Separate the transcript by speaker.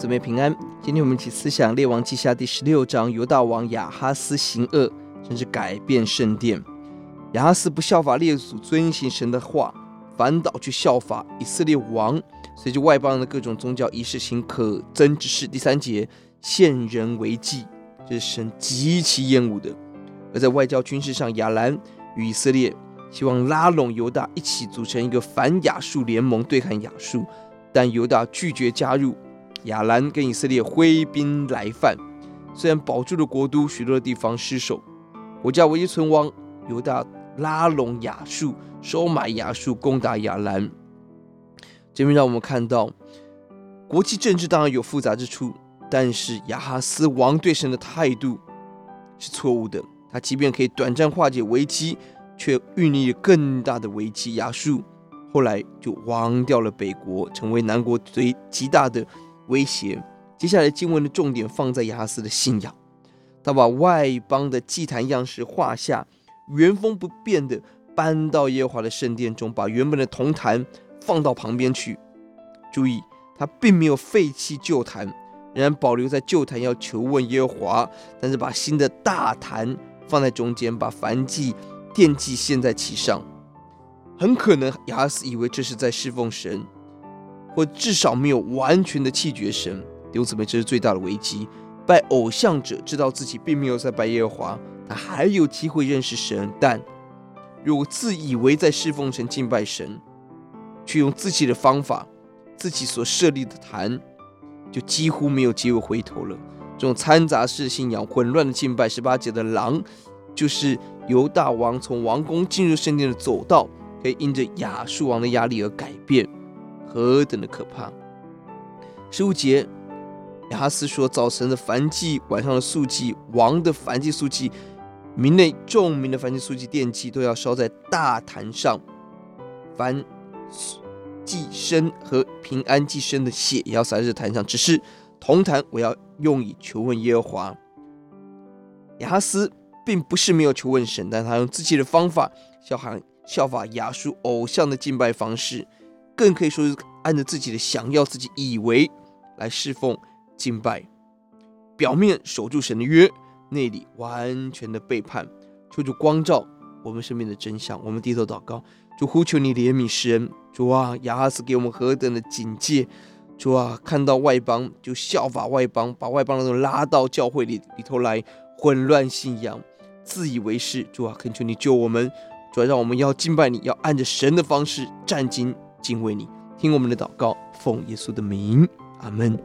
Speaker 1: 姊妹平安。今天我们一起思想《列王记下》第十六章，犹大王亚哈斯行恶，甚至改变圣殿。亚哈斯不效法列祖遵行神的话，反倒去效法以色列王，随着外邦人的各种宗教仪式行可憎之事。第三节，献人为祭，这是神极其厌恶的。而在外交军事上，亚兰与以色列希望拉拢犹大一起组成一个反亚述联盟，对抗亚述。但犹大拒绝加入，亚兰跟以色列挥兵来犯，虽然保住了国都，许多的地方失守，国家唯一存亡。犹大拉拢亚述，收买亚述，攻打亚兰。这边让我们看到，国际政治当然有复杂之处，但是亚哈斯王对神的态度是错误的。他即便可以短暂化解危机，却孕育更大的危机。亚述。后来就亡掉了北国，成为南国最极大的威胁。接下来经文的重点放在亚哈斯的信仰，他把外邦的祭坛样式画下，原封不变的搬到耶和华的圣殿中，把原本的铜坛放到旁边去。注意，他并没有废弃旧坛，仍然保留在旧坛要求问耶和华，但是把新的大坛放在中间，把燔祭、奠祭献在其上。很可能亚哈斯以为这是在侍奉神，或至少没有完全的弃绝神。弟兄姊妹，这是最大的危机。拜偶像者知道自己并没有在拜耶和华，他还有机会认识神。但如果自以为在侍奉神、敬拜神，却用自己的方法、自己所设立的坛，就几乎没有机会回头了。这种掺杂式信仰、混乱的敬拜，十八节的狼，就是犹大王从王宫进入圣殿的走道。可以因着亚述王的压力而改变，何等的可怕！十五节，亚哈斯说：“早晨的燔祭，晚上的素祭，王的燔祭、素祭，民内众民的燔祭、素祭、奠祭，都要烧在大坛上。燔祭牲和平安祭牲的血也要洒在坛上。只是铜坛，我要用以求问耶和华。”亚哈斯并不是没有求问神，但他用自己的方法，小孩。效法亚述偶像的敬拜方式，更可以说是按照自己的想要、自己以为来侍奉敬拜。表面守住神的约，内里完全的背叛。求主光照我们身边的真相。我们低头祷告，主呼求你怜悯世人。主啊，雅哈斯给我们何等的警戒！主啊，看到外邦就效法外邦，把外邦人都拉到教会里里头来混乱信仰，自以为是。主啊，恳求你救我们。主要让我们要敬拜你，要按着神的方式站经敬畏你，听我们的祷告，奉耶稣的名，阿门。